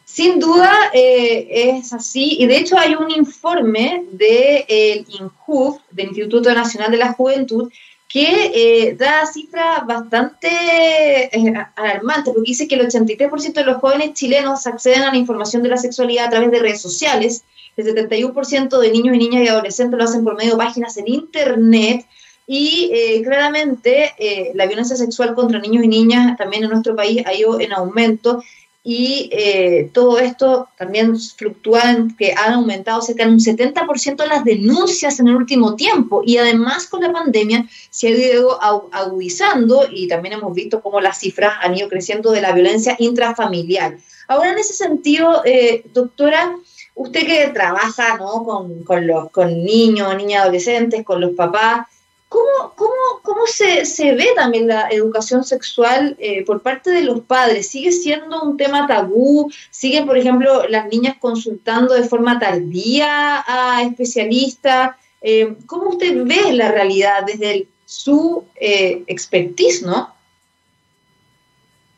Sin duda eh, es así, y de hecho hay un informe del de, INJUV, del Instituto Nacional de la Juventud, que eh, da cifras bastante eh, alarmantes, porque dice que el 83% de los jóvenes chilenos acceden a la información de la sexualidad a través de redes sociales, el 71% de niños y niñas y adolescentes lo hacen por medio de páginas en Internet, y claramente la violencia sexual contra niños y niñas también en nuestro país ha ido en aumento y eh, todo esto también fluctúa que han aumentado cerca de un 70% las denuncias en el último tiempo y además con la pandemia se ha ido agudizando y también hemos visto cómo las cifras han ido creciendo de la violencia intrafamiliar. Ahora en ese sentido, eh, doctora, usted que trabaja ¿no? con, con, los, con niños, niñas, adolescentes, con los papás, ¿Cómo, cómo, cómo se, se, ve también la educación sexual eh, por parte de los padres? ¿Sigue siendo un tema tabú? ¿Siguen, por ejemplo, las niñas consultando de forma tardía a especialistas? Eh, ¿Cómo usted ve la realidad desde su eh, expertise, no?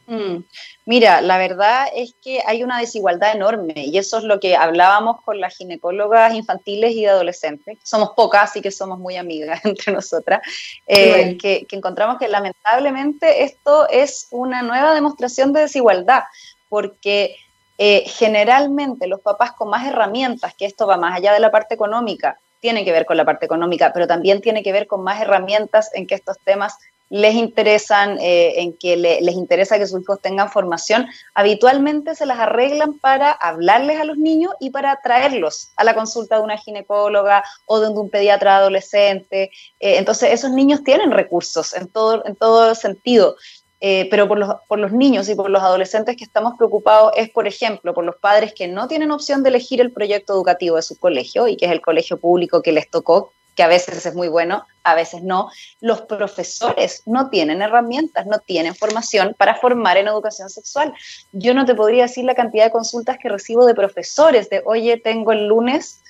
Mm. Mira, la verdad es que hay una desigualdad enorme y eso es lo que hablábamos con las ginecólogas infantiles y de adolescentes. Somos pocas, así que somos muy amigas entre nosotras, eh, que, encontramos que lamentablemente esto es una nueva demostración de desigualdad, porque eh, generalmente los papás con más herramientas, que esto va más allá de la parte económica, tiene que ver con la parte económica, pero también tiene que ver con más herramientas en que estos temas les interesan, eh, en que les interesa que sus hijos tengan formación, habitualmente se las arreglan para hablarles a los niños y para traerlos a la consulta de una ginecóloga o de un pediatra adolescente. Eh, entonces, esos niños tienen recursos en todo, en todo sentido. Eh, pero por los, por los niños y por los adolescentes que estamos preocupados es, por ejemplo, por los padres que no tienen opción de elegir el proyecto educativo de su colegio y que es el colegio público que les tocó que a veces es muy bueno, a veces no. Los profesores no tienen herramientas, no tienen formación para formar en educación sexual. Yo no te podría decir la cantidad de consultas que recibo de profesores de, oye, tengo el lunes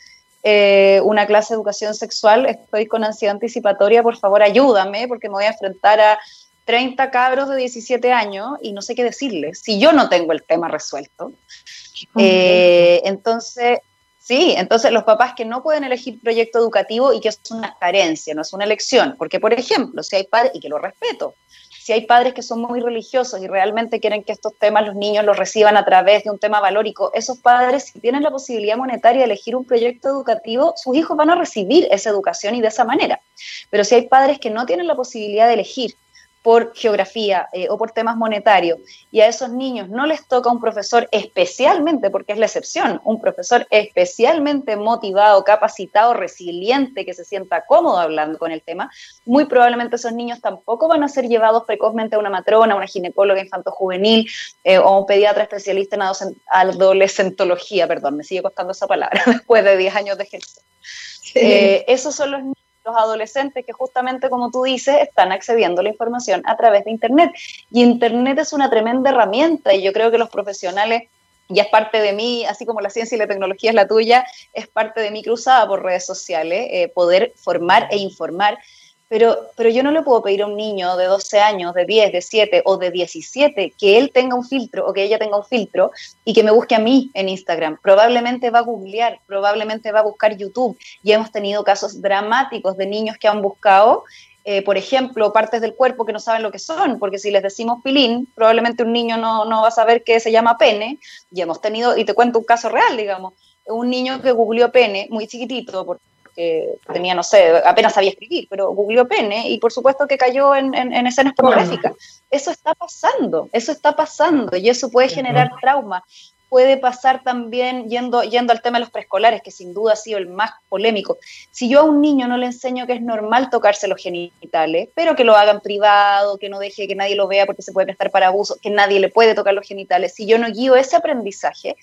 eh, una clase de educación sexual, estoy con ansiedad anticipatoria, por favor ayúdame porque me voy a enfrentar a 30 cabros de 17 años y no sé qué decirles si yo no tengo el tema resuelto. Eh, entonces, Sí, entonces los papás que no pueden elegir proyecto educativo y que es una carencia, no es una elección, porque por ejemplo, si hay padres, y que lo respeto, si hay padres que son muy religiosos y realmente quieren que estos temas los niños los reciban a través de un tema valórico, esos padres, si tienen la posibilidad monetaria de elegir un proyecto educativo, sus hijos van a recibir esa educación y de esa manera. Pero si hay padres que no tienen la posibilidad de elegir por geografía eh, o por temas monetarios y a esos niños no les toca un profesor especialmente, porque es la excepción, un profesor especialmente motivado, capacitado, resiliente, que se sienta cómodo hablando con el tema, muy probablemente esos niños tampoco van a ser llevados precozmente a una matrona, a una ginecóloga infanto-juvenil eh, o un pediatra especialista en adolescentología, perdón, me sigue costando esa palabra, después de 10 años de ejercicio. Eh, esos son los niños los adolescentes que justamente como tú dices están accediendo a la información a través de Internet. Y Internet es una tremenda herramienta y yo creo que los profesionales y es parte de mí, así como la ciencia y la tecnología es la tuya, es parte de mi cruzada por redes sociales, eh, poder formar e informar pero, pero yo no le puedo pedir a un niño de 12 años, de 10, de 7 o de 17 que él tenga un filtro o que ella tenga un filtro y que me busque a mí en Instagram. Probablemente va a googlear, probablemente va a buscar YouTube. Y hemos tenido casos dramáticos de niños que han buscado, eh, por ejemplo, partes del cuerpo que no saben lo que son, porque si les decimos pilín, probablemente un niño no, no va a saber qué se llama pene. Y hemos tenido, y te cuento un caso real, digamos, un niño que googleó pene, muy chiquitito, por tenía, no sé, apenas sabía escribir, pero googleó pene y por supuesto que cayó en, escenas pornográficas. Eso está pasando, eso está pasando y eso puede generar trauma. Puede pasar también yendo, yendo al tema de los preescolares, que sin duda ha sido el más polémico. Si yo a un niño no le enseño que es normal tocarse los genitales, pero que lo haga en privado, que no deje que nadie lo vea porque se puede prestar para abuso, que nadie le puede tocar los genitales, si yo no guío ese aprendizaje,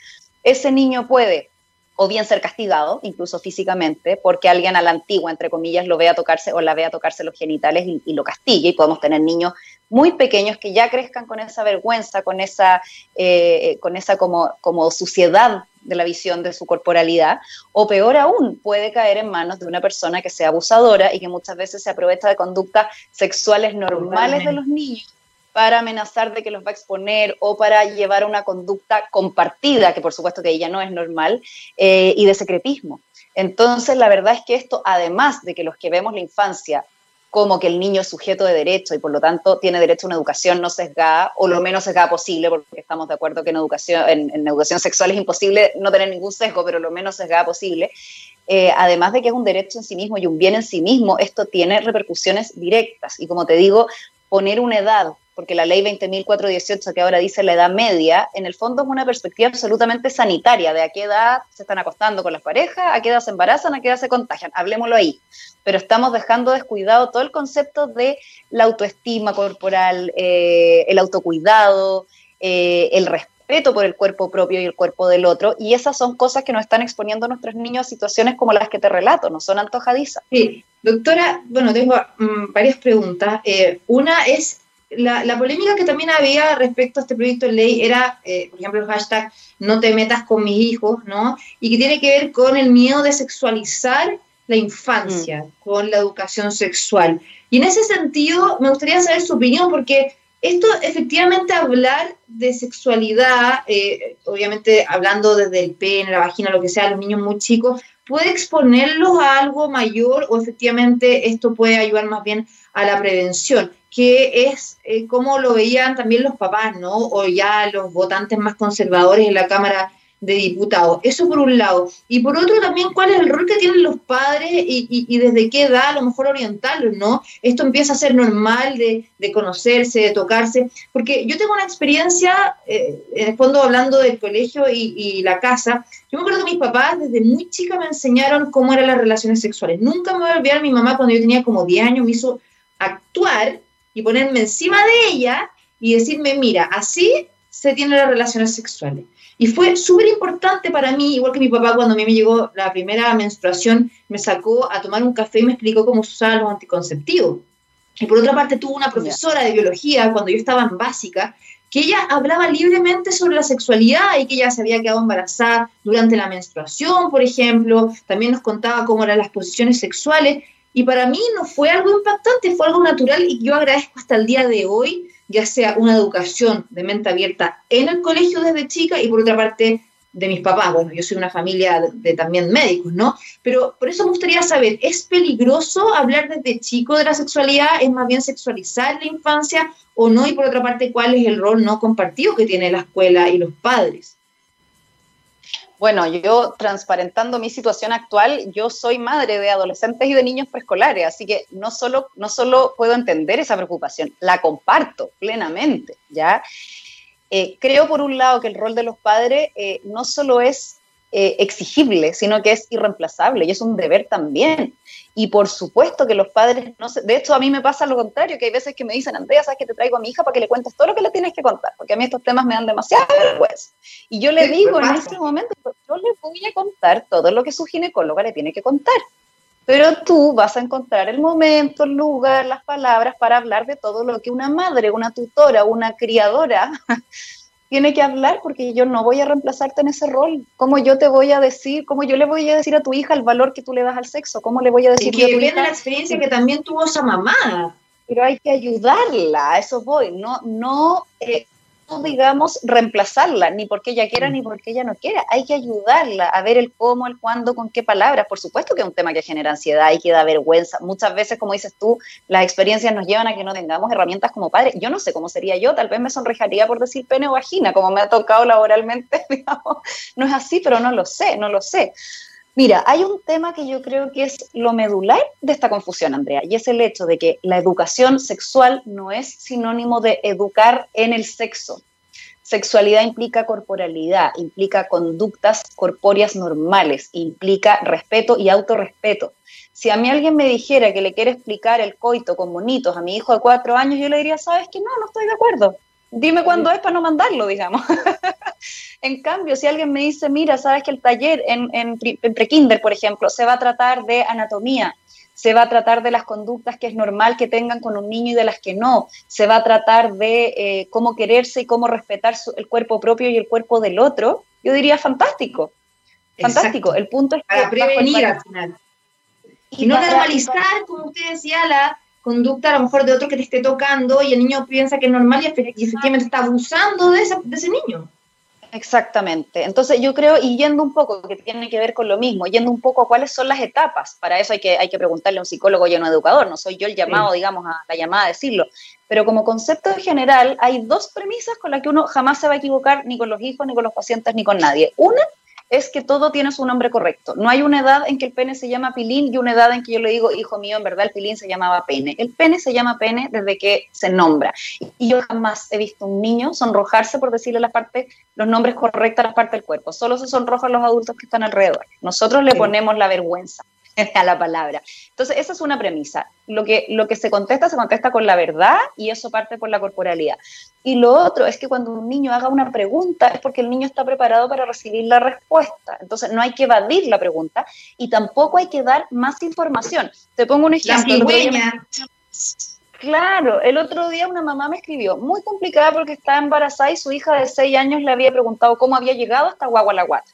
ese niño puede o bien ser castigado, incluso físicamente, porque alguien a la antigua, entre comillas, lo vea tocarse o la vea tocarse los genitales y, lo castigue. Y podemos tener niños muy pequeños que ya crezcan con esa vergüenza, con esa, eh, con esa como, como suciedad de la visión de su corporalidad, o peor aún, puede caer en manos de una persona que sea abusadora y que muchas veces se aprovecha de conductas sexuales normales de los niños para amenazar de que los va a exponer o para llevar una conducta compartida, que por supuesto que ella no es normal, eh, y de secretismo. Entonces, la verdad es que esto, además de que los que vemos la infancia como que el niño es sujeto de derecho y por lo tanto tiene derecho a una educación no sesgada o lo menos sesgada posible, porque estamos de acuerdo que en educación, en, educación sexual es imposible no tener ningún sesgo, pero lo menos sesgada posible. Eh, además de que es un derecho en sí mismo y un bien en sí mismo, esto tiene repercusiones directas. Y como te digo, poner una edad porque la ley 20.418 que ahora dice la edad media, en el fondo es una perspectiva absolutamente sanitaria, de a qué edad se están acostando con las parejas, a qué edad se embarazan, a qué edad se contagian, hablemoslo ahí. Pero estamos dejando descuidado todo el concepto de la autoestima corporal, eh, el autocuidado, eh, el respeto por el cuerpo propio y el cuerpo del otro, y esas son cosas que nos están exponiendo nuestros niños a situaciones como las que te relato, no son antojadizas. Sí, doctora, bueno, tengo mm, varias preguntas. Eh, una es la, polémica que también había respecto a este proyecto de ley era, eh, por ejemplo, el hashtag no te metas con mis hijos, ¿no? Y que tiene que ver con el miedo de sexualizar la infancia, mm. con la educación sexual. Y en ese sentido, me gustaría saber su opinión, porque esto efectivamente hablar de sexualidad, eh, obviamente hablando desde el pene, la vagina, lo que sea, los niños muy chicos, puede exponerlos a algo mayor o efectivamente esto puede ayudar más bien a la prevención que es eh, como lo veían también los papás, ¿no? O ya los votantes más conservadores en la Cámara de Diputados. Eso por un lado. Y por otro también, ¿cuál es el rol que tienen los padres y, desde qué edad a lo mejor orientarlos, ¿no? Esto empieza a ser normal de, conocerse, de tocarse. Porque yo tengo una experiencia, eh, en el fondo hablando del colegio y, y, la casa, yo me acuerdo que mis papás desde muy chica me enseñaron cómo eran las relaciones sexuales. Nunca me voy a olvidar, mi mamá cuando yo tenía como 10 años me hizo actuar y ponerme encima de ella y decirme, mira, así se tienen las relaciones sexuales. Y fue súper importante para mí, igual que mi papá cuando a mí me llegó la primera menstruación, me sacó a tomar un café y me explicó cómo usaban los anticonceptivos. Y por otra parte tuvo una profesora de biología cuando yo estaba en básica, que ella hablaba libremente sobre la sexualidad y que ella se había quedado embarazada durante la menstruación, por ejemplo. También nos contaba cómo eran las posiciones sexuales. Y para mí no fue algo impactante, fue algo natural y yo agradezco hasta el día de hoy ya sea una educación de mente abierta en el colegio desde chica y por otra parte de mis papás. Bueno, yo soy una familia de, también médicos, ¿no? Pero por eso me gustaría saber, ¿es peligroso hablar desde chico de la sexualidad? ¿Es más bien sexualizar la infancia o no? Y por otra parte, ¿cuál es el rol no compartido que tiene la escuela y los padres? Bueno, yo transparentando mi situación actual, yo soy madre de adolescentes y de niños preescolares, así que no solo, no solo puedo entender esa preocupación, la comparto plenamente, ¿ya? Eh, creo por un lado que el rol de los padres eh, no solo es eh, exigible, sino que es irreemplazable y es un deber también. Y por supuesto que los padres, no sé, de hecho a mí me pasa lo contrario, que hay veces que me dicen, Andrea, ¿sabes que te traigo a mi hija para que le cuentes todo lo que le tienes que contar? Porque a mí estos temas me dan demasiada vergüenza. Y yo le digo en este momento, yo le voy a contar todo lo que su ginecóloga le tiene que contar. Pero tú vas a encontrar el momento, el lugar, las palabras para hablar de todo lo que una madre, una tutora, una criadora tiene que hablar porque yo no voy a reemplazarte en ese rol. ¿Cómo yo te voy a decir, cómo yo le voy a decir a tu hija el valor que tú le das al sexo? ¿Cómo le voy a decir y que viene la experiencia que también tuvo esa mamá. Pero hay que ayudarla, a eso voy, no, no eh, digamos, reemplazarla, ni porque ella quiera ni porque ella no quiera. Hay que ayudarla a ver el cómo, el cuándo, con qué palabras. Por supuesto que es un tema que genera ansiedad y que da vergüenza. Muchas veces, como dices tú, las experiencias nos llevan a que no tengamos herramientas como padres. Yo no sé cómo sería yo, tal vez me sonrejaría por decir pene o vagina, como me ha tocado laboralmente, digamos. No es así, pero no lo sé, no lo sé. Mira, hay un tema que yo creo que es lo medular de esta confusión, Andrea, y es el hecho de que la educación sexual no es sinónimo de educar en el sexo. Sexualidad implica corporalidad, implica conductas corpóreas normales, implica respeto y autorrespeto. Si a mí alguien me dijera que le quiere explicar el coito con bonitos a mi hijo de cuatro años, yo le diría, sabes que no, no estoy de acuerdo. Dime cuándo es para no mandarlo, digamos. En cambio, si alguien me dice, mira, sabes que el taller en, en, prekinder, por ejemplo, se va a tratar de anatomía, se va a tratar de las conductas que es normal que tengan con un niño y de las que no, se va a tratar de eh, cómo quererse y cómo respetar el cuerpo propio y el cuerpo del otro, yo diría fantástico. Fantástico. El punto es que... Para prevenir al final. Y, no normalizar, como usted decía, la conducta a lo mejor de otro que te esté tocando y el niño piensa que es normal y efectivamente está abusando de ese niño. Exactamente. Entonces yo creo, y yendo un poco, que tiene que ver con lo mismo, yendo un poco a cuáles son las etapas, para eso hay que, hay que preguntarle a un psicólogo y a un educador, no soy yo el llamado, digamos, a la llamada a decirlo, pero como concepto en general hay dos premisas con las que uno jamás se va a equivocar, ni con los hijos, ni con los pacientes, ni con nadie. Una es que todo tiene su nombre correcto. No hay una edad en que el pene se llama pilín y una edad en que yo le digo, hijo mío, en verdad el pilín se llamaba pene. El pene se llama pene desde que se nombra. Y yo jamás he visto un niño sonrojarse por decirle las partes, los nombres correctos a las partes del cuerpo. Solo se sonrojan los adultos que están alrededor. Nosotros le ponemos la vergüenza a la palabra. Entonces, esa es una premisa. Lo que, lo que se contesta, se contesta con la verdad y eso parte por la corporalidad. Y lo otro es que cuando un niño haga una pregunta es porque el niño está preparado para recibir la respuesta. Entonces, no hay que evadir la pregunta y tampoco hay que dar más información. Te pongo un ejemplo. Claro, el otro día una mamá me escribió, muy complicada porque estaba embarazada y su hija de 6 años le había preguntado cómo había llegado hasta Guagualaguata.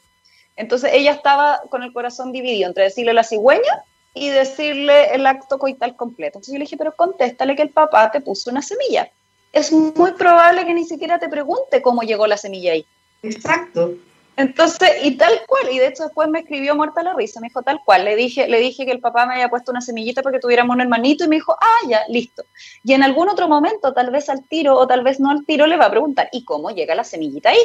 Entonces ella estaba con el corazón dividido entre decirle la cigüeña y decirle el acto coital completo. Entonces yo le dije, pero contéstale que el papá te puso una semilla. Es muy probable que ni siquiera te pregunte cómo llegó la semilla ahí. Exacto. Entonces, y tal cual, y de hecho después me escribió muerta la risa, me dijo tal cual, le dije, le dije que el papá me había puesto una semillita para que tuviéramos un hermanito y me dijo, ah, ya, listo. Y en algún otro momento, tal vez al tiro o tal vez no al tiro, le va a preguntar, ¿y cómo llega la semillita ahí?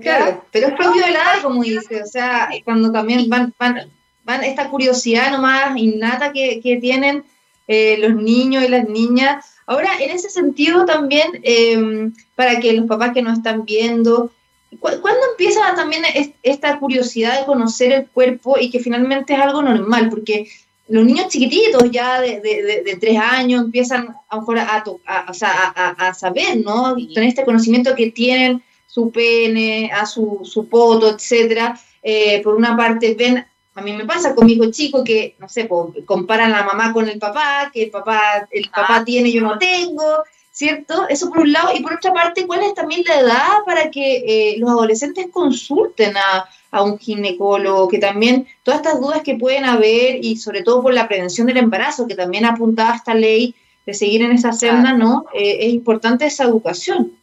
Claro, pero es propio de la edad, como dice, o sea, cuando también van, van, van esta curiosidad nomás innata que, que tienen eh, los niños y las niñas. Ahora, en ese sentido también, em, para que los papás que nos están viendo, ¿cuándo empieza también esta curiosidad de conocer el cuerpo y que finalmente es algo normal? Porque los niños chiquititos ya de, de, tres años empiezan a, mejor a, a, saber, ¿no? Tener este conocimiento que tienen su pene, a su, su poto, etcétera. Eh, por una parte ven, a mí me pasa con mi hijo chico que, no sé, comparan la mamá con el papá, que el papá, el papá tiene, yo no tengo, ¿cierto? Eso por un lado. Y por otra parte, ¿cuál es también la edad para que eh, los adolescentes consulten a, un ginecólogo? Que también todas estas dudas que pueden haber y sobre todo por la prevención del embarazo, que también apuntaba esta ley de seguir en esa senda, ¿no? Eh, es importante esa educación.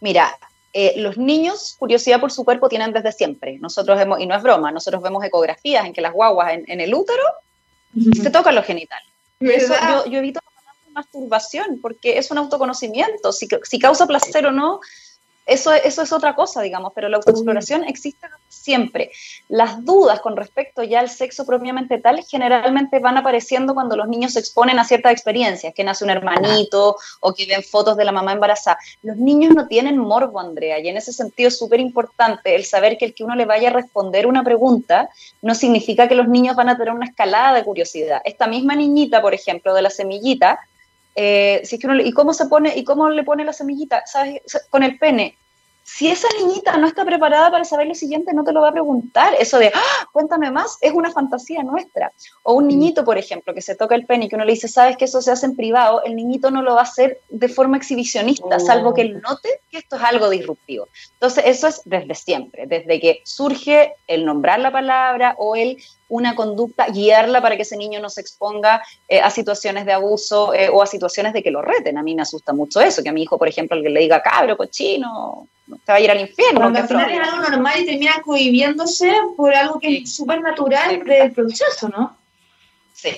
Mira, eh, los niños, curiosidad por su cuerpo, tienen desde siempre. Nosotros vemos, y no es broma, nosotros vemos ecografías en que las guaguas en, el útero se tocan los genitales. Eso, yo, yo evito masturbación, porque es un autoconocimiento, si, si causa placer o no, eso, eso es otra cosa, digamos, pero la autoexploración existe siempre. Las dudas con respecto ya al sexo propiamente tal generalmente van apareciendo cuando los niños se exponen a ciertas experiencias, que nace un hermanito o que ven fotos de la mamá embarazada. Los niños no tienen morbo, Andrea, y en ese sentido es súper importante el saber que el que uno le vaya a responder una pregunta no significa que los niños van a tener una escalada de curiosidad. Esta misma niñita, por ejemplo, de la semillita, eh, si es que uno, ¿Y cómo se pone, y cómo le pone la semillita? ¿Sabes? Con el pene. Si esa niñita no está preparada para saber lo siguiente, no te lo va a preguntar. Eso de, ¡Ah, cuéntame más, es una fantasía nuestra. O un niñito, por ejemplo, que se toca el pene y que uno le dice, sabes que eso se hace en privado, el niñito no lo va a hacer de forma exhibicionista, salvo que él note que esto es algo disruptivo. Entonces, eso es desde siempre, desde que surge el nombrar la palabra o el una conducta, guiarla para que ese niño no se exponga eh, a situaciones de abuso eh, o a situaciones de que lo reten. A mí me asusta mucho eso, que a mi hijo, por ejemplo, el que le diga cabro, cochino, te va a ir al infierno. Porque al final es algo normal y termina cohibiéndose por algo que es súper natural del proceso, ¿no? Sí.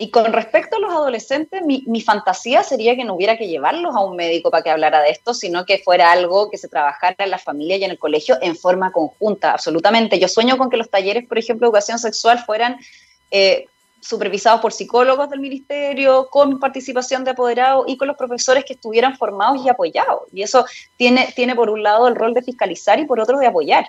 Y con respecto a los adolescentes, mi, mi, fantasía sería que no hubiera que llevarlos a un médico para que hablara de esto, sino que fuera algo que se trabajara en la familia y en el colegio en forma conjunta, absolutamente. Yo sueño con que los talleres, por ejemplo, de educación sexual fueran eh, supervisados por psicólogos del ministerio, con participación de apoderados y con los profesores que estuvieran formados y apoyados. Y eso tiene, tiene por un lado el rol de fiscalizar y por otro de apoyar.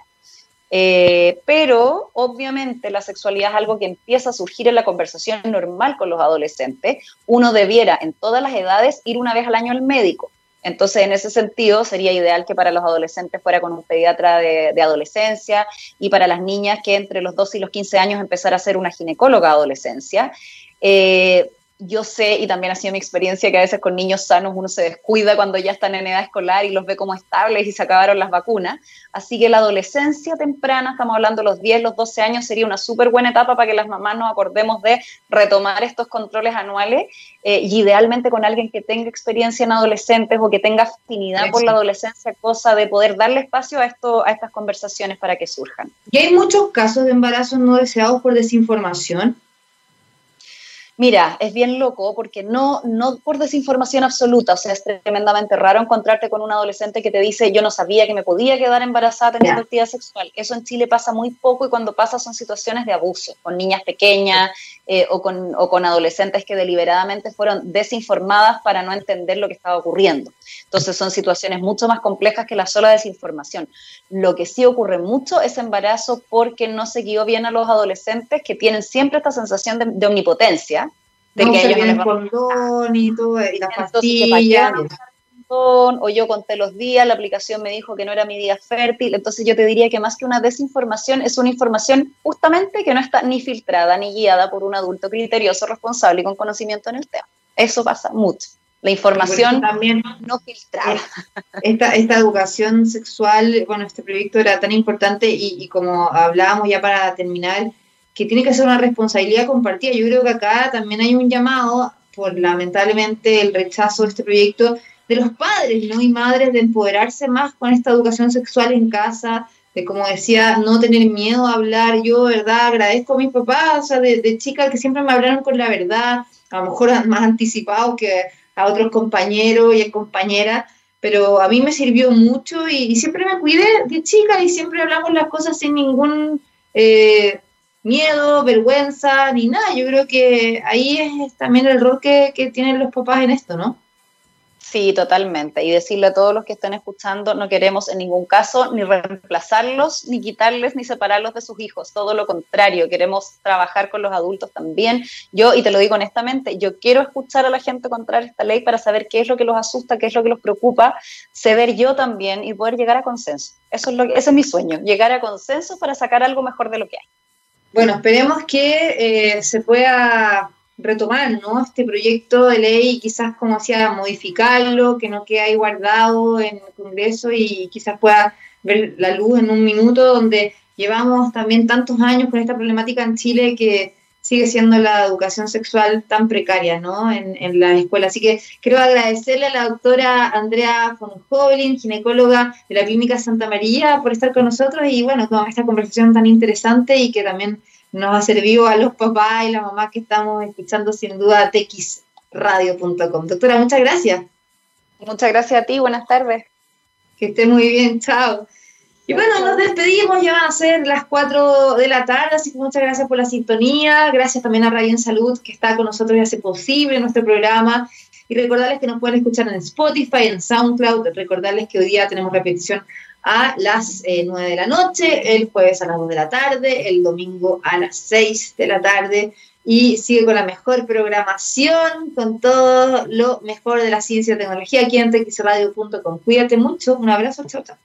Eh, pero obviamente la sexualidad es algo que empieza a surgir en la conversación normal con los adolescentes. Uno debiera en todas las edades ir una vez al año al médico. Entonces, en ese sentido, sería ideal que para los adolescentes fuera con un pediatra de, adolescencia y para las niñas que entre los 12 y los 15 años empezara a ser una ginecóloga adolescencia. Eh, yo sé, y también ha sido mi experiencia, que a veces con niños sanos uno se descuida cuando ya están en edad escolar y los ve como estables y se acabaron las vacunas. Así que la adolescencia temprana, estamos hablando de los 10, los 12 años, sería una súper buena etapa para que las mamás nos acordemos de retomar estos controles anuales eh, y idealmente con alguien que tenga experiencia en adolescentes o que tenga afinidad por la adolescencia, cosa de poder darle espacio a, esto, a estas conversaciones para que surjan. Y hay muchos casos de embarazos no deseados por desinformación. Mira, es bien loco porque no, no por desinformación absoluta, o sea, es tremendamente raro encontrarte con un adolescente que te dice yo no sabía que me podía quedar embarazada teniendo actividad sexual. Eso en Chile pasa muy poco y cuando pasa son situaciones de abuso, con niñas pequeñas eh, o, con, o con adolescentes que deliberadamente fueron desinformadas para no entender lo que estaba ocurriendo. Entonces son situaciones mucho más complejas que la sola desinformación. Lo que sí ocurre mucho es embarazo porque no se guió bien a los adolescentes que tienen siempre esta sensación de omnipotencia de que ellos el condón y todo, y las pastillas. O yo conté los días, la aplicación me dijo que no era mi día fértil, entonces yo te diría que más que una desinformación es una información justamente que no está ni filtrada ni guiada por un adulto criterioso, responsable y con conocimiento en el tema. Eso pasa mucho. La información también no filtrada. Esta, esta educación sexual, bueno, este proyecto era tan importante y, y como hablábamos ya para terminar, que tiene que ser una responsabilidad compartida. Yo creo que acá también hay un llamado, por lamentablemente el rechazo de este proyecto, de los padres ¿no? y madres de empoderarse más con esta educación sexual en casa, de como decía, no tener miedo a hablar. Yo, verdad, agradezco a mis papás, o sea, de, de chicas que siempre me hablaron con la verdad, a lo mejor más anticipados que a otros compañeros y compañeras, pero a mí me sirvió mucho y, siempre me cuidé de chica y siempre hablamos las cosas sin ningún eh, miedo, vergüenza, ni nada. Yo creo que ahí es también el rol que, tienen los papás en esto, ¿no? Sí, totalmente. Y decirle a todos los que estén escuchando, no queremos en ningún caso ni reemplazarlos, ni quitarles, ni separarlos de sus hijos. Todo lo contrario, queremos trabajar con los adultos también. Yo, y te lo digo honestamente, yo quiero escuchar a la gente contra esta ley para saber qué es lo que los asusta, qué es lo que los preocupa, ceder yo también y poder llegar a consenso. Eso es lo ese es mi sueño, llegar a consenso para sacar algo mejor de lo que hay. Bueno, esperemos que eh, se pueda retomar ¿no? este proyecto de ley, quizás como hacía modificarlo, que no quede ahí guardado en el Congreso y quizás pueda ver la luz en un minuto donde llevamos también tantos años con esta problemática en Chile que sigue siendo la educación sexual tan precaria ¿no? en, en la escuela. Así que quiero agradecerle a la doctora Andrea von Hoblin, ginecóloga de la Clínica Santa María, por estar con nosotros y bueno, con esta conversación tan interesante y que también nos ha servido a los papás y la mamá que estamos escuchando sin duda txradio.com. Doctora, muchas gracias. Muchas gracias a ti, buenas tardes. Que esté muy bien, chao. Y bueno, nos despedimos, ya van a ser las 4 de la tarde, así que muchas gracias por la sintonía, gracias también a Radio en Salud que está con nosotros y hace posible nuestro programa. Y recordarles que nos pueden escuchar en Spotify, en SoundCloud, recordarles que hoy día tenemos repetición a las eh, 9 de la noche, el jueves a las 2 de la tarde, el domingo a las 6 de la tarde y sigue con la mejor programación, con todo lo mejor de la ciencia y tecnología aquí en texradio.com. Cuídate mucho, un abrazo, chao, chao.